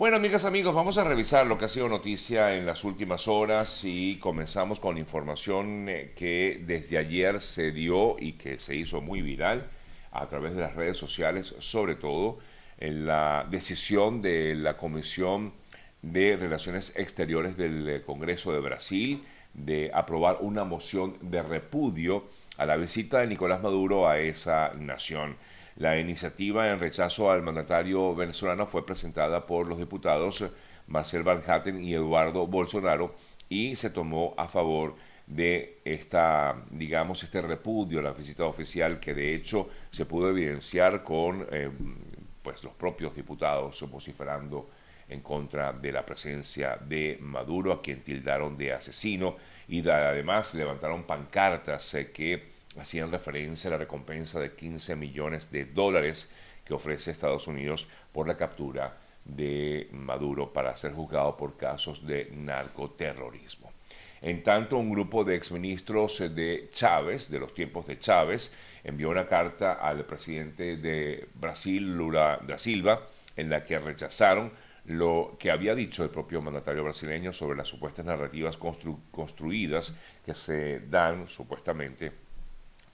Bueno, amigas, amigos, vamos a revisar lo que ha sido noticia en las últimas horas y comenzamos con información eh, que desde ayer se dio y que se hizo muy viral a través de las redes sociales, sobre todo en la decisión de la Comisión de Relaciones Exteriores del eh, Congreso de Brasil de aprobar una moción de repudio a la visita de Nicolás Maduro a esa nación. La iniciativa en rechazo al mandatario venezolano fue presentada por los diputados Marcel Van Hatten y Eduardo Bolsonaro y se tomó a favor de esta, digamos, este repudio a la visita oficial que de hecho se pudo evidenciar con eh, pues los propios diputados vociferando en contra de la presencia de Maduro, a quien tildaron de asesino, y además levantaron pancartas eh, que hacían referencia a la recompensa de 15 millones de dólares que ofrece Estados Unidos por la captura de Maduro para ser juzgado por casos de narcoterrorismo. En tanto, un grupo de exministros de Chávez, de los tiempos de Chávez, envió una carta al presidente de Brasil, Lula da Silva, en la que rechazaron lo que había dicho el propio mandatario brasileño sobre las supuestas narrativas construidas que se dan supuestamente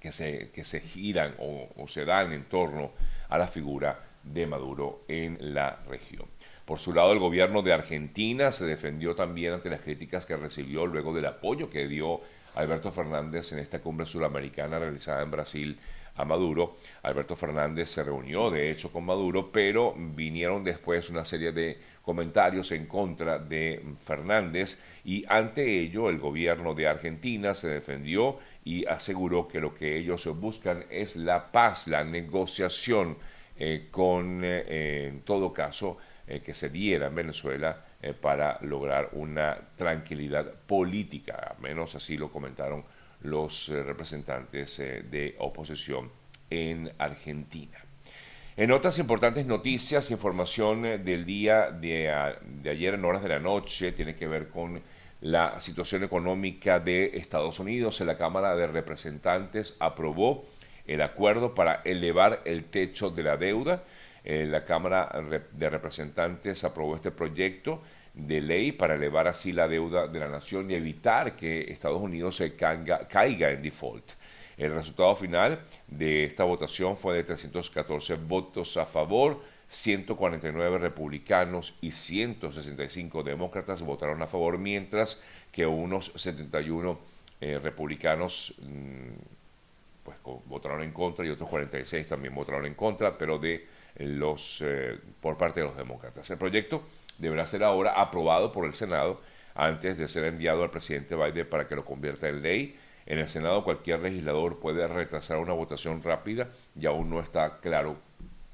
que se, que se giran o, se dan en torno a la figura de Maduro en la región. Por su lado, el gobierno de Argentina se defendió también ante las críticas que recibió luego del apoyo que dio Alberto Fernández en esta cumbre suramericana realizada en Brasil a Maduro. Alberto Fernández se reunió, de hecho, con Maduro, pero vinieron después una serie de comentarios en contra de Fernández y ante ello el gobierno de Argentina se defendió y aseguró que lo que ellos buscan es la paz, la negociación eh, con, eh, en todo caso, eh, que se diera en Venezuela para lograr una tranquilidad política, al menos así lo comentaron los representantes de oposición en Argentina. En otras importantes noticias, información del día de, de ayer en horas de la noche, tiene que ver con la situación económica de Estados Unidos. En la Cámara de Representantes aprobó el acuerdo para elevar el techo de la deuda. En la Cámara de Representantes aprobó este proyecto de ley para elevar así la deuda de la nación y evitar que Estados Unidos se caiga en default. El resultado final de esta votación fue de 314 votos a favor, 149 republicanos y 165 demócratas votaron a favor, mientras que unos 71 eh, republicanos mm, pues, votaron en contra y otros 46 también votaron en contra, pero de los eh, por parte de los demócratas. El proyecto deberá ser ahora aprobado por el Senado antes de ser enviado al presidente Biden para que lo convierta en ley. En el Senado cualquier legislador puede retrasar una votación rápida y aún no está claro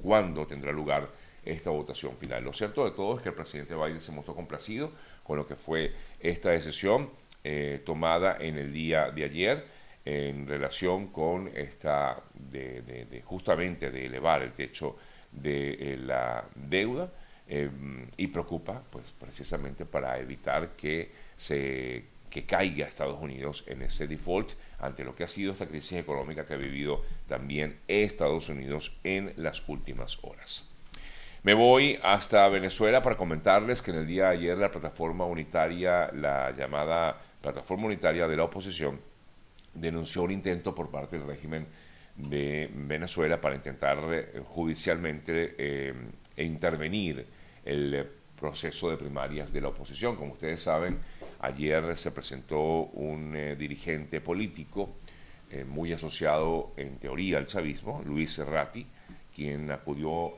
cuándo tendrá lugar esta votación final. Lo cierto de todo es que el presidente Biden se mostró complacido con lo que fue esta decisión eh, tomada en el día de ayer en relación con esta de, justamente de elevar el techo de eh, la deuda eh, y preocupa pues precisamente para evitar que se que caiga Estados Unidos en ese default ante lo que ha sido esta crisis económica que ha vivido también Estados Unidos en las últimas horas. Me voy hasta Venezuela para comentarles que en el día de ayer la plataforma unitaria, la llamada plataforma unitaria de la oposición, denunció un intento por parte del régimen de Venezuela para intentar eh, judicialmente eh, intervenir el proceso de primarias de la oposición. Como ustedes saben, ayer se presentó un eh, dirigente político muy asociado en teoría al chavismo, Luis Serrati, quien acudió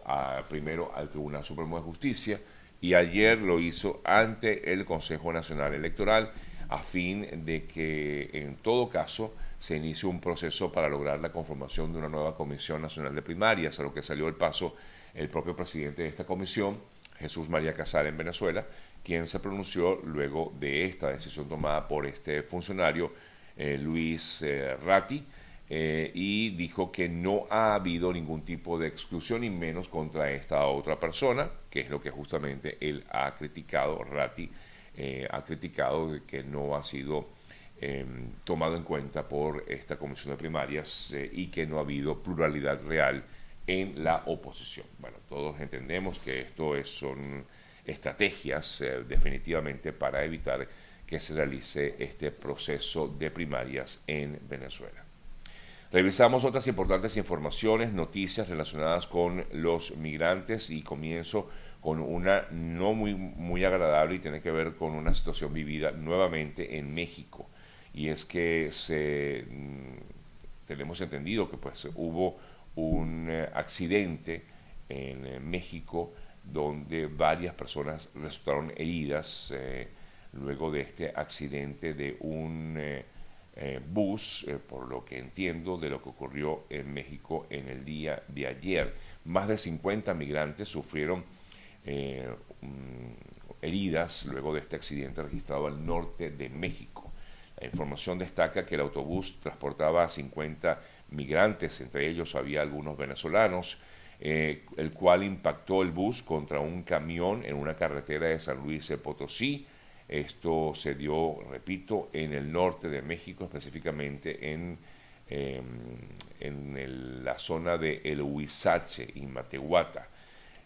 primero al Tribunal Supremo de Justicia y ayer lo hizo ante el Consejo Nacional Electoral a fin de que en todo caso se inicie un proceso para lograr la conformación de una nueva Comisión Nacional de Primarias, a lo que salió el paso el propio presidente de esta comisión, Jesús María Casal en Venezuela, quien se pronunció luego de esta decisión tomada por este funcionario, eh, Luis eh, Ratti, eh, y dijo que no ha habido ningún tipo de exclusión y menos contra esta otra persona, que es lo que justamente él ha criticado, Ratti eh, ha criticado que no ha sido em, tomado en cuenta por esta comisión de primarias y que no ha habido pluralidad real en la oposición. Bueno, todos entendemos que esto es, son estrategias definitivamente para evitar que se realice este proceso de primarias en Venezuela. Revisamos otras importantes informaciones, noticias relacionadas con los migrantes y comienzo con una no muy, muy agradable y tiene que ver con una situación vivida nuevamente en México. Y es que se, mm, tenemos entendido que pues hubo un eh, accidente en eh, México donde varias personas resultaron heridas. Eh, luego de este accidente de un eh, eh, bus, por lo que entiendo de lo que ocurrió en México en el día de ayer. Más de 50 migrantes sufrieron heridas luego de este accidente registrado al norte de México. La información destaca que el autobús transportaba a 50 migrantes, entre ellos había algunos venezolanos, el cual impactó el bus contra un camión en una carretera de San Luis Potosí esto se dio, repito, en el norte de México, específicamente en, em, en la zona de El Huizache y Matehuata.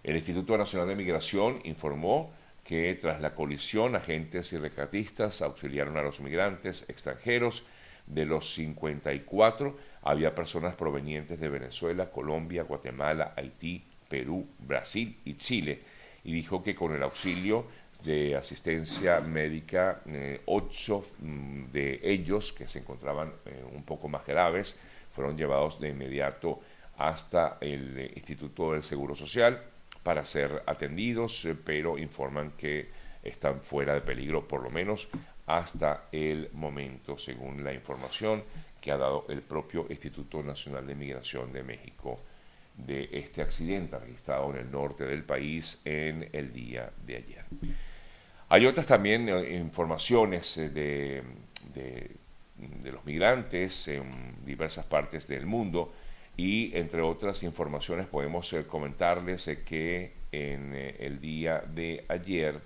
El Instituto Nacional de Migración informó que tras la colisión agentes y rescatistas auxiliaron a los migrantes extranjeros. De los 54 había personas provenientes de Venezuela, Colombia, Guatemala, Haití, Perú, Brasil y Chile y dijo que con el auxilio de asistencia médica, eh, ocho mm, de ellos que se encontraban eh, un poco más graves fueron llevados de inmediato hasta el eh, Instituto del Seguro Social para ser atendidos, pero informan que están fuera de peligro por lo menos hasta el momento, según la información que ha dado el propio Instituto Nacional de Migración de México de este accidente registrado en el norte del país en el día de ayer. Hay otras también eh, informaciones eh, de, de, los migrantes en diversas partes del mundo y entre otras informaciones podemos eh, comentarles que en el día de ayer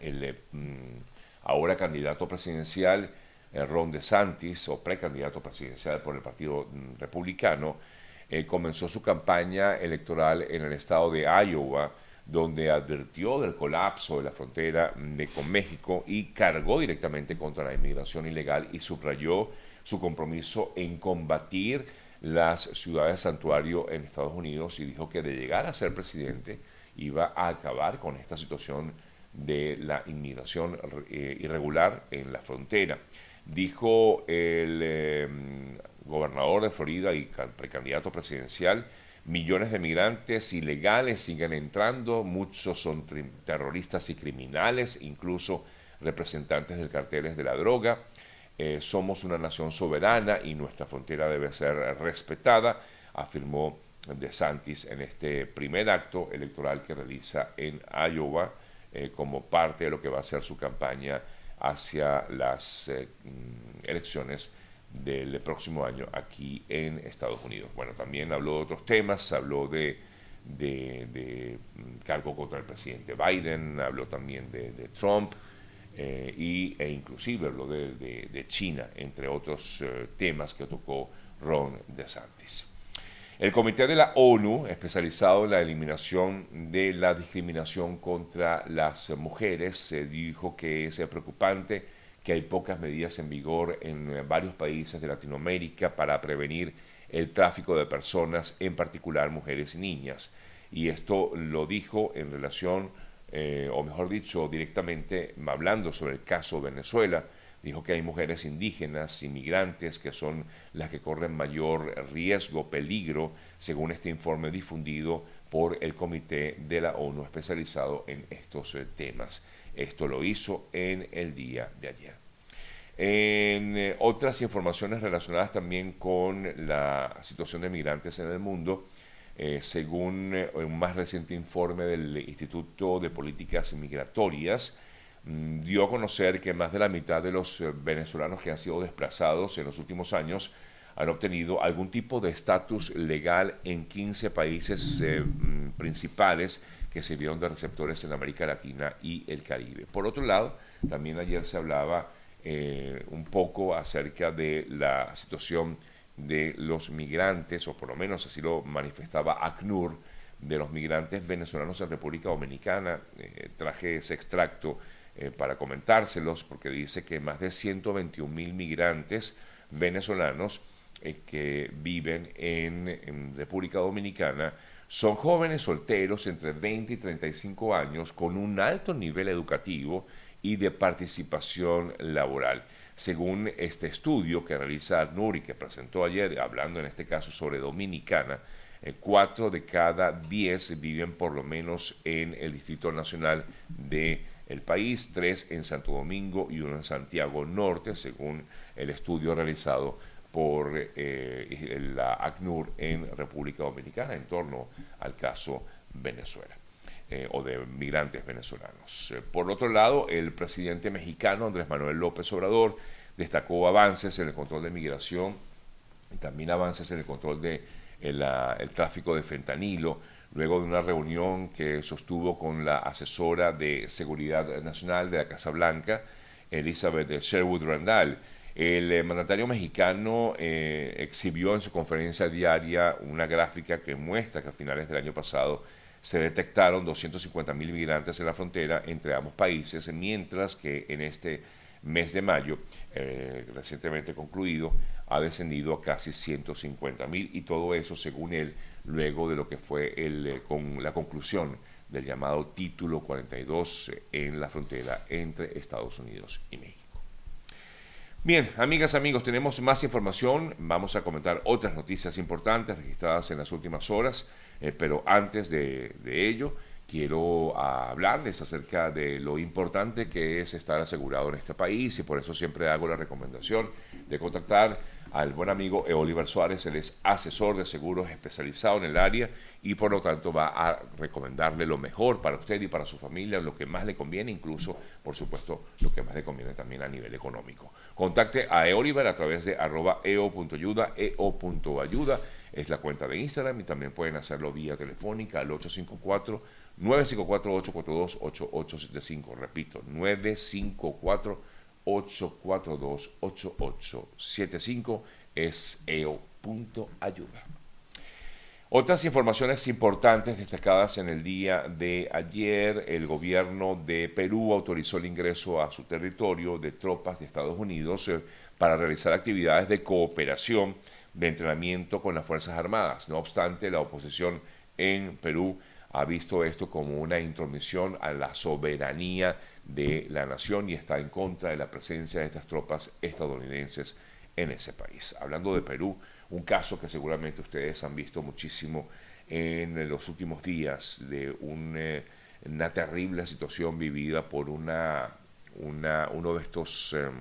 el mm, ahora candidato presidencial Ron DeSantis o precandidato presidencial por el Partido mm, Republicano comenzó su campaña electoral en el estado de Iowa donde advirtió del colapso de la frontera con México y cargó directamente contra la inmigración ilegal y subrayó su compromiso en combatir las ciudades santuario en Estados Unidos y dijo que de llegar a ser presidente iba a acabar con esta situación de la inmigración eh, irregular en la frontera. Dijo el em, gobernador de Florida y precandidato presidencial Millones de migrantes ilegales siguen entrando, muchos son terroristas y criminales, incluso representantes de carteles de la droga. Eh, somos una nación soberana y nuestra frontera debe ser respetada, afirmó De Santis en este primer acto electoral que realiza en Iowa eh, como parte de lo que va a ser su campaña hacia las eh, mm, elecciones del próximo año aquí en Estados Unidos. Bueno, también habló de otros temas, habló de, de, mm, cargo contra el presidente Biden, habló también de, Trump eh, y, e inclusive habló de, China, entre otros eh, temas que tocó Ron DeSantis. El Comité de la ONU, especializado en la eliminación de la discriminación contra las mujeres, se dijo que es preocupante que hay pocas medidas en vigor en eh, varios países de Latinoamérica para prevenir el tráfico de personas, en particular mujeres y niñas. Y esto lo dijo en relación, eh, o mejor dicho, directamente hablando sobre el caso Venezuela, dijo que hay mujeres indígenas, inmigrantes, que son las que corren mayor riesgo, peligro, según este informe difundido por el Comité de la ONU especializado en estos eh, temas. Esto lo hizo en el día de ayer. En eh, otras informaciones relacionadas también con la situación de migrantes en el mundo, eh, según un más reciente informe del Instituto de Políticas Migratorias, dio a conocer que más de la mitad de los venezolanos que han sido desplazados en los últimos años han obtenido algún tipo de estatus legal en 15 países mm, principales que sirvieron de receptores en América Latina y el Caribe. Por otro lado, también ayer se hablaba eh, un poco acerca de la situación de los migrantes, o por lo menos así lo manifestaba ACNUR, de los migrantes venezolanos en República Dominicana. Eh, traje ese extracto eh, para comentárselos porque dice que más de 121 mil migrantes venezolanos eh, que viven en, República Dominicana son jóvenes solteros entre 20 y 35 años con un alto nivel educativo y de participación laboral. Según este estudio que realiza ACNUR y que presentó ayer, hablando en este caso sobre Dominicana, eh, cuatro de cada diez viven por lo menos en el Distrito Nacional de el país, tres en Santo Domingo y uno en Santiago Norte, según el estudio realizado por eh, la ACNUR en República Dominicana en torno al caso Venezuela. Eh, o de migrantes venezolanos. Eh, por otro lado, el presidente mexicano Andrés Manuel López Obrador destacó avances en el control de migración y también avances en el control de el tráfico de fentanilo, luego de una reunión que sostuvo con la asesora de Seguridad Nacional de la Casa Blanca, Elizabeth Sherwood Randall. El eh, mandatario mexicano eh, exhibió en su conferencia diaria una gráfica que muestra que a finales del año pasado se detectaron 250 mil migrantes en la frontera entre ambos países, mientras que en este mes de mayo, eh, recientemente concluido, ha descendido a casi 150 mil y todo eso, según él, luego de lo que fue el, con la conclusión del llamado Título 42 en la frontera entre Estados Unidos y México. Bien, amigas, amigos, tenemos más información. Vamos a comentar otras noticias importantes registradas en las últimas horas, eh, pero antes de, ello, quiero hablarles acerca de lo importante que es estar asegurado en este país y por eso siempre hago la recomendación de contactar al buen amigo Oliver Suárez, él es asesor de seguros especializado en el área y por lo tanto va a recomendarle lo mejor para usted y para su familia, lo que más le conviene, incluso, por supuesto, lo que más le conviene también a nivel económico. Contacte a Eoliver a través de arroba eo.ayuda, eo.ayuda es la cuenta de Instagram y también pueden hacerlo vía telefónica al 854 954 842 8875 repito 954 842 8875 es eo.ayuda otras informaciones importantes destacadas en el día de ayer, el gobierno de Perú autorizó el ingreso a su territorio de tropas de Estados Unidos eh, para realizar actividades de cooperación de entrenamiento con las Fuerzas Armadas. No obstante, la oposición en Perú ha visto esto como una intromisión a la soberanía de la nación y está en contra de la presencia de estas tropas estadounidenses en ese país. Hablando de Perú, un caso que seguramente ustedes han visto muchísimo en los últimos días de eh, una terrible situación vivida por una, uno de estos, em,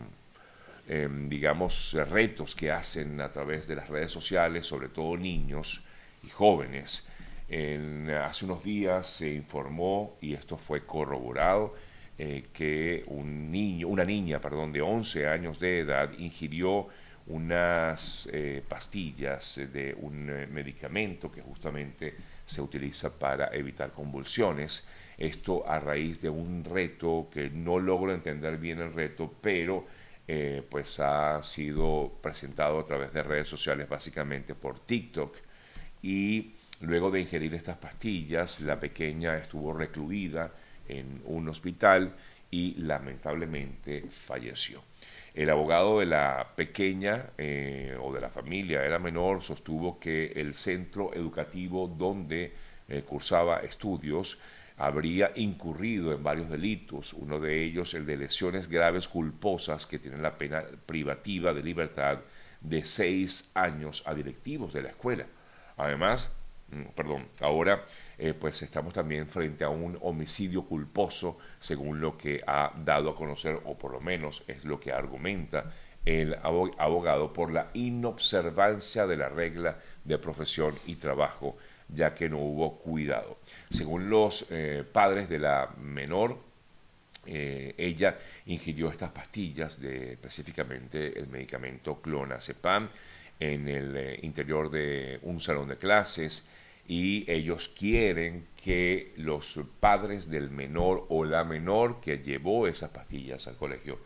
em, digamos, retos que hacen a través de las redes sociales, sobre todo niños y jóvenes. Hace unos días se informó, y esto fue corroborado, eh, que un niño, una niña perdón, de 11 años de edad ingirió unas eh, pastillas de un eh, medicamento que justamente se utiliza para evitar convulsiones. Esto a raíz de un reto que no logro entender bien el reto, pero pues ha sido presentado a través de redes sociales, básicamente por TikTok. Y luego de ingerir estas pastillas, la pequeña estuvo recluida en un hospital y lamentablemente falleció. El abogado de la pequeña eh, o de la familia era menor sostuvo que el centro educativo donde eh, cursaba estudios habría incurrido en varios delitos, uno de ellos el de lesiones graves culposas que tienen la pena privativa de libertad de seis años a directivos de la escuela. Además, perdón, ahora eh, pues estamos también frente a un homicidio culposo, según lo que ha dado a conocer, o por lo menos es lo que argumenta el abogado, por la inobservancia de la regla de profesión y trabajo, ya que no hubo cuidado. Según los eh, padres de la menor, eh, ella ingirió estas pastillas, de, específicamente el medicamento clonazepam, en el interior de un salón de clases y ellos quieren que los padres del menor o la menor que llevó esas pastillas al colegio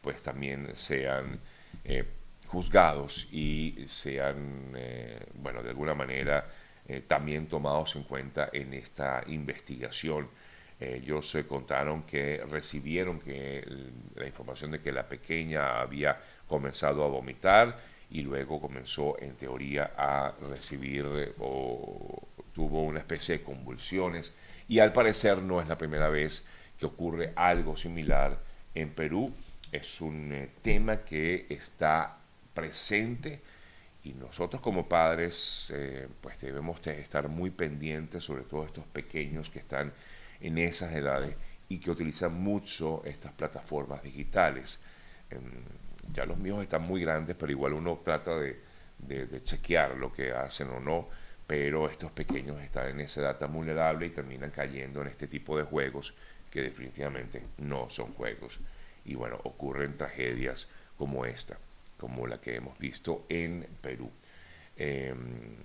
pues también sean eh, juzgados y sean, eh, bueno, de alguna manera también tomados en cuenta en esta investigación. Ellos contaron que recibieron que la información de que la pequeña había comenzado a vomitar y luego comenzó en teoría a recibir o tuvo una especie de convulsiones y al parecer no es la primera vez que ocurre algo similar en Perú. Es un eh, tema que está presente y nosotros como padres eh, pues debemos estar muy pendientes sobre todo estos pequeños que están en esas edades y que utilizan mucho estas plataformas digitales. Em, ya los míos están muy grandes, pero igual uno trata de, chequear lo que hacen o no, pero estos pequeños están en esa edad tan vulnerable y terminan cayendo en este tipo de juegos que definitivamente no son juegos. Y bueno, ocurren tragedias como esta, como la que hemos visto en Perú. Em,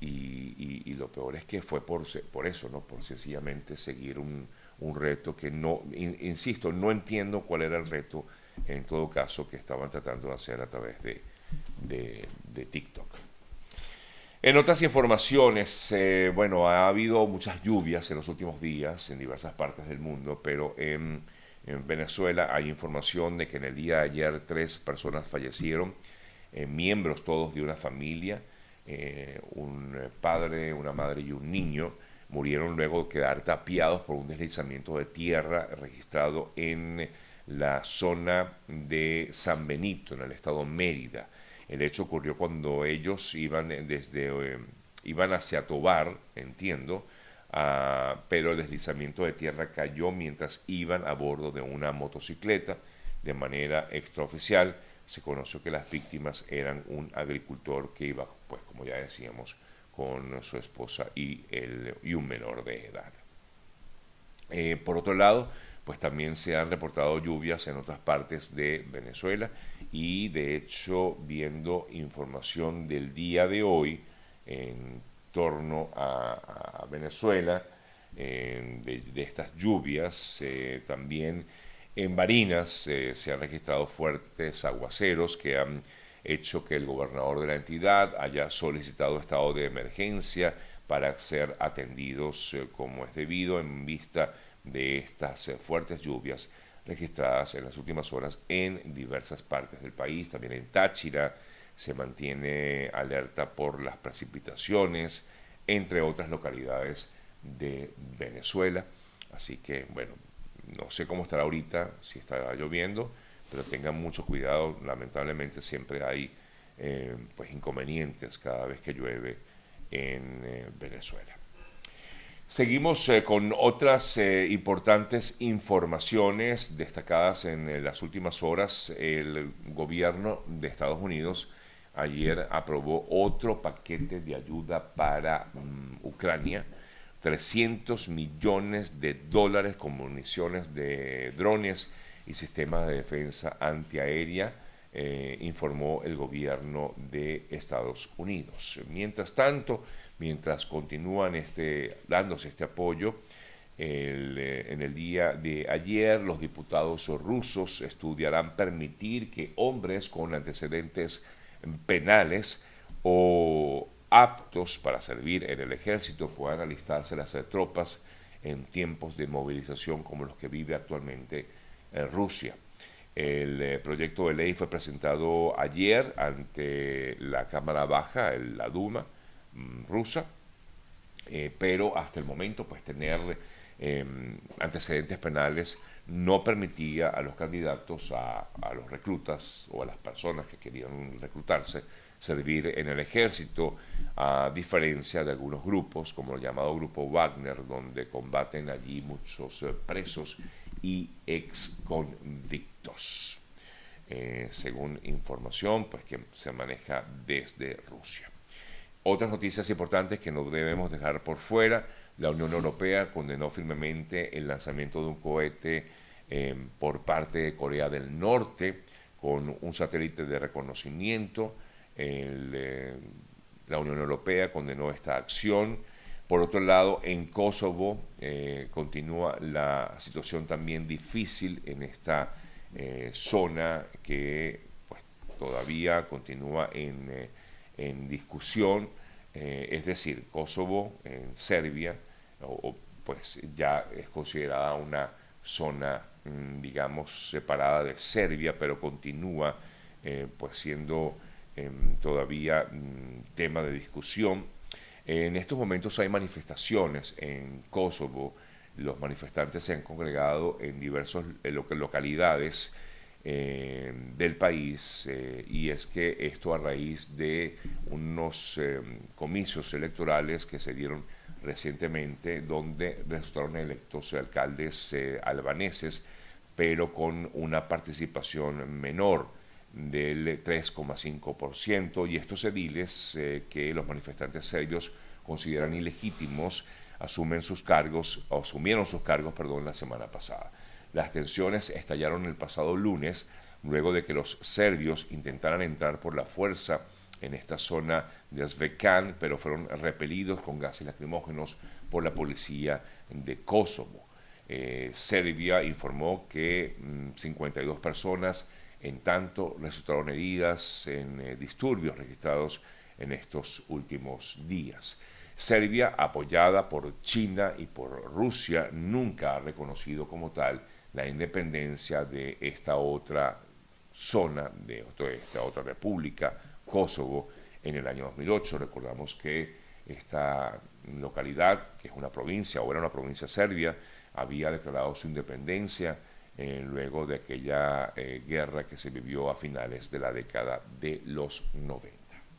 y, lo peor es que fue por, eso, ¿no? Por sencillamente seguir un reto que no, insisto, no entiendo cuál era el reto en todo caso que estaban tratando de hacer a través de, de, TikTok. En otras informaciones, eh, bueno, ha habido muchas lluvias en los últimos días en diversas partes del mundo, pero en, Venezuela hay información de que en el día de ayer tres personas fallecieron, eh, miembros todos de una familia, eh, un padre, una madre y un niño, murieron luego de quedar tapiados por un deslizamiento de tierra registrado en la zona de San Benito, en el estado Mérida. El hecho ocurrió cuando ellos iban desde eh, iban hacia Tobar, entiendo, ah, pero el deslizamiento de tierra cayó mientras iban a bordo de una motocicleta. De manera extraoficial, se conoció que las víctimas eran un agricultor que iba, pues como ya decíamos, con su esposa y, el, y un menor de edad. Eh, por otro lado, pues también se han reportado lluvias en otras partes de Venezuela. Y de hecho viendo información del día de hoy en torno a, Venezuela, de, estas lluvias, eh, también en Barinas eh, se han registrado fuertes aguaceros que han hecho que el gobernador de la entidad haya solicitado estado de emergencia para ser atendidos eh, como es debido en vista de estas eh, fuertes lluvias registradas en las últimas horas en diversas partes del país, también en Táchira se mantiene alerta por las precipitaciones, entre otras localidades de Venezuela. Así que, bueno, no sé cómo estará ahorita, si estará lloviendo, pero tengan mucho cuidado, lamentablemente siempre hay eh, pues inconvenientes cada vez que llueve en eh, Venezuela. Seguimos eh, con otras eh, importantes informaciones destacadas en eh, las últimas horas. El gobierno de Estados Unidos ayer aprobó otro paquete de ayuda para mm, Ucrania, 300 millones de dólares con municiones de drones y sistemas de defensa antiaérea, informó el gobierno de Estados Unidos. Mientras tanto, mientras continúan este, dándose este apoyo. Eh, en el día de ayer, los diputados rusos estudiarán permitir que hombres con antecedentes penales o aptos para servir en el ejército puedan alistarse las tropas en tiempos de movilización como los que vive actualmente en Rusia. El eh, proyecto de ley fue presentado ayer ante la Cámara Baja, la Duma, rusa, eh, pero hasta el momento pues tener em, antecedentes penales no permitía a los candidatos, a, los reclutas o a las personas que querían reclutarse, servir en el ejército, a diferencia de algunos grupos, como el llamado grupo Wagner, donde combaten allí muchos eh, presos y ex convictos, eh, según información pues, que se maneja desde Rusia. Otras noticias importantes que no debemos dejar por fuera. La Unión Europea condenó firmemente el lanzamiento de un cohete em, por parte de Corea del Norte con un satélite de reconocimiento. Eh, la Unión Europea condenó esta acción. Por otro lado, en Kosovo eh, continúa la situación también difícil en esta eh, zona que pues, todavía continúa en en discusión es decir, Kosovo en Serbia, o, pues ya es considerada una zona, mm, digamos, separada de Serbia, pero continúa pues siendo em, todavía mm, tema de discusión. En estos momentos hay manifestaciones en Kosovo, los manifestantes se han congregado en diversas localidades eh, del país eh, y es que esto a raíz de unos eh, comicios electorales que se dieron recientemente donde resultaron electos alcaldes albaneses pero con una participación menor del 3,5% y estos ediles que los manifestantes serbios consideran ilegítimos asumen sus cargos, asumieron sus cargos, perdón, la semana pasada. Las tensiones estallaron el pasado lunes luego de que los serbios intentaran entrar por la fuerza en esta zona de Azvekan, pero fueron repelidos con gases lacrimógenos por la policía de Kosovo. Eh, Serbia informó que 52 mm, personas en tanto resultaron heridas en eh, disturbios registrados en estos últimos días. Serbia, apoyada por China y por Rusia, nunca ha reconocido como tal la independencia de esta otra zona, de esta otra república, Kosovo, en el año 2008. Recordamos que esta localidad, que es una provincia o era una provincia serbia, había declarado su independencia eh, luego de aquella eh, guerra que se vivió a finales de la década de los 90.